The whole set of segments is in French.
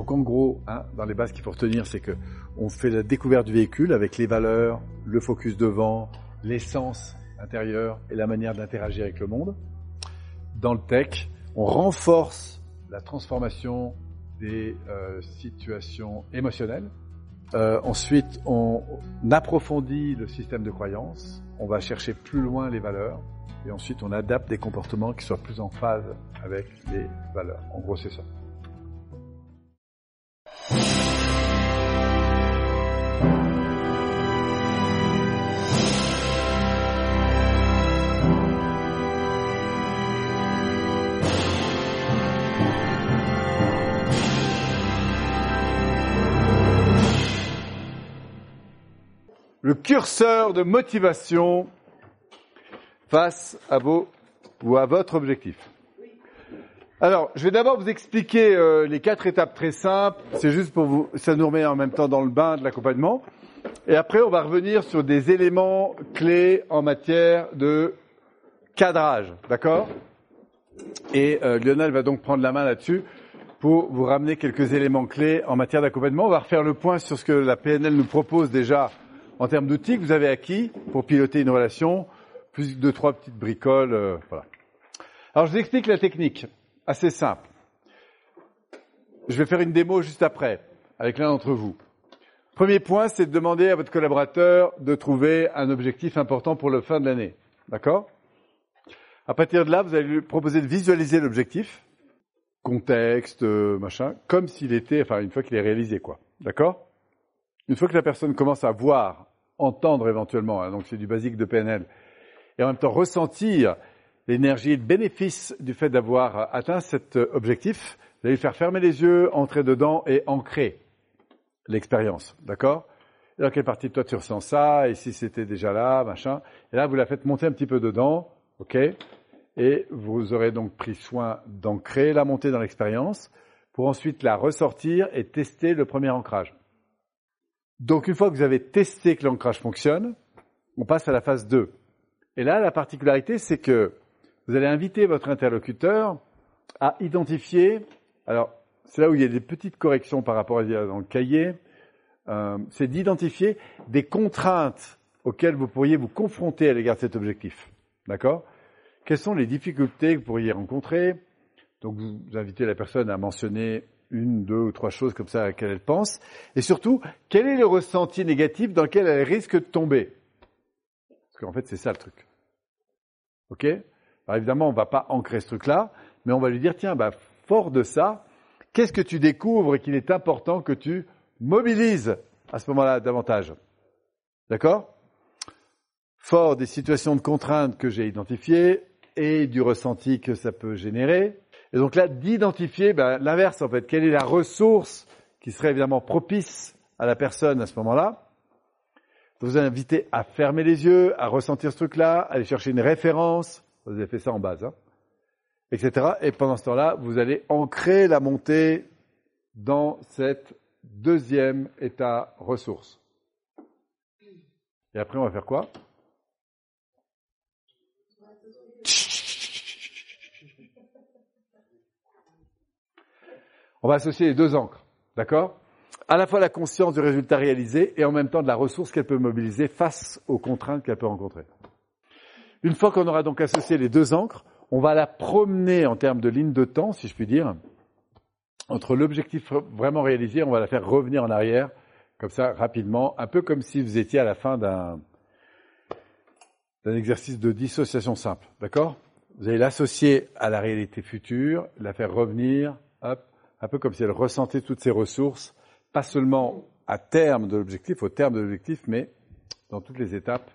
Donc en gros, hein, dans les bases qu'il faut retenir, c'est que on fait la découverte du véhicule avec les valeurs, le focus devant, l'essence intérieure et la manière d'interagir avec le monde. Dans le tech, on renforce la transformation des euh, situations émotionnelles. Euh, ensuite, on approfondit le système de croyance. On va chercher plus loin les valeurs. Et ensuite, on adapte des comportements qui soient plus en phase avec les valeurs. En gros, c'est ça. Le curseur de motivation face à vos ou à votre objectif. Alors, je vais d'abord vous expliquer euh, les quatre étapes très simples. C'est juste pour vous, ça nous remet en même temps dans le bain de l'accompagnement. Et après, on va revenir sur des éléments clés en matière de cadrage, d'accord? Et euh, Lionel va donc prendre la main là-dessus pour vous ramener quelques éléments clés en matière d'accompagnement. On va refaire le point sur ce que la PNL nous propose déjà en termes d'outils vous avez acquis pour piloter une relation, plus de trois petites bricoles, euh, voilà. Alors je vous explique la technique, assez simple. Je vais faire une démo juste après, avec l'un d'entre vous. Premier point, c'est de demander à votre collaborateur de trouver un objectif important pour le fin de l'année. D'accord? À partir de là, vous allez lui proposer de visualiser l'objectif, contexte, euh, machin, comme s'il était, enfin une fois qu'il est réalisé, quoi. D'accord? Une fois que la personne commence à voir entendre éventuellement, hein, donc c'est du basique de PNL, et en même temps ressentir l'énergie le bénéfice du fait d'avoir atteint cet objectif, vous allez faire fermer les yeux, entrer dedans et ancrer l'expérience, d'accord? Et dans quelle partie de toi tu ressens ça? Et si c'était déjà là, machin? Et là, vous la faites monter un petit peu dedans, ok? Et vous aurez donc pris soin d'ancrer la montée dans l'expérience pour ensuite la ressortir et tester le premier ancrage. Donc une fois que vous avez testé que l'ancrage fonctionne, on passe à la phase 2. Et là, la particularité, c'est que vous allez inviter votre interlocuteur à identifier, alors c'est là où il y a des petites corrections par rapport à dans le cahier, euh, c'est d'identifier des contraintes auxquelles vous pourriez vous confronter à l'égard de cet objectif. D'accord? Quelles sont les difficultés que vous pourriez rencontrer? Donc vous invitez la personne à mentionner une, deux ou trois choses comme ça à laquelle elle pense, et surtout, quel est le ressenti négatif dans lequel elle risque de tomber? Parce qu'en fait, c'est ça le truc. Ok? Alors évidemment, on ne va pas ancrer ce truc-là, mais on va lui dire, tiens, bah, fort de ça, qu'est-ce que tu découvres et qu'il est important que tu mobilises à ce moment-là davantage? D'accord? Fort des situations de contrainte que j'ai identifiées et du ressenti que ça peut générer, et donc là, d'identifier ben, l'inverse en fait. Quelle est la ressource qui serait évidemment propice à la personne à ce moment-là? Vous invitez à fermer les yeux, à ressentir ce truc-là, à aller chercher une référence. Vous avez fait ça en base, hein, etc. Et pendant ce temps-là, vous allez ancrer la montée dans cette deuxième état ressource. Et après, on va faire quoi? On va associer les deux encres, d'accord? À la fois la conscience du résultat réalisé et en même temps de la ressource qu'elle peut mobiliser face aux contraintes qu'elle peut rencontrer. Une fois qu'on aura donc associé les deux encres, on va la promener en termes de ligne de temps, si je puis dire, entre l'objectif vraiment réalisé, on va la faire revenir en arrière, comme ça, rapidement, un peu comme si vous étiez à la fin d'un d'un exercice de dissociation simple, d'accord? Vous allez l'associer à la réalité future, la faire revenir, hop, un peu comme si elle ressentait toutes ses ressources, pas seulement à terme de l'objectif, au terme de l'objectif, mais dans toutes les étapes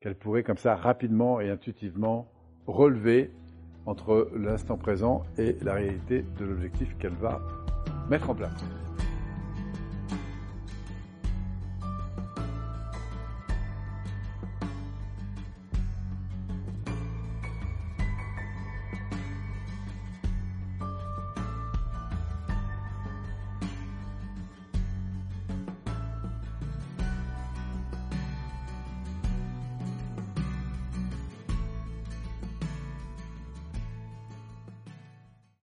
qu'elle pourrait comme ça rapidement et intuitivement relever entre l'instant présent et la réalité de l'objectif qu'elle va mettre en place.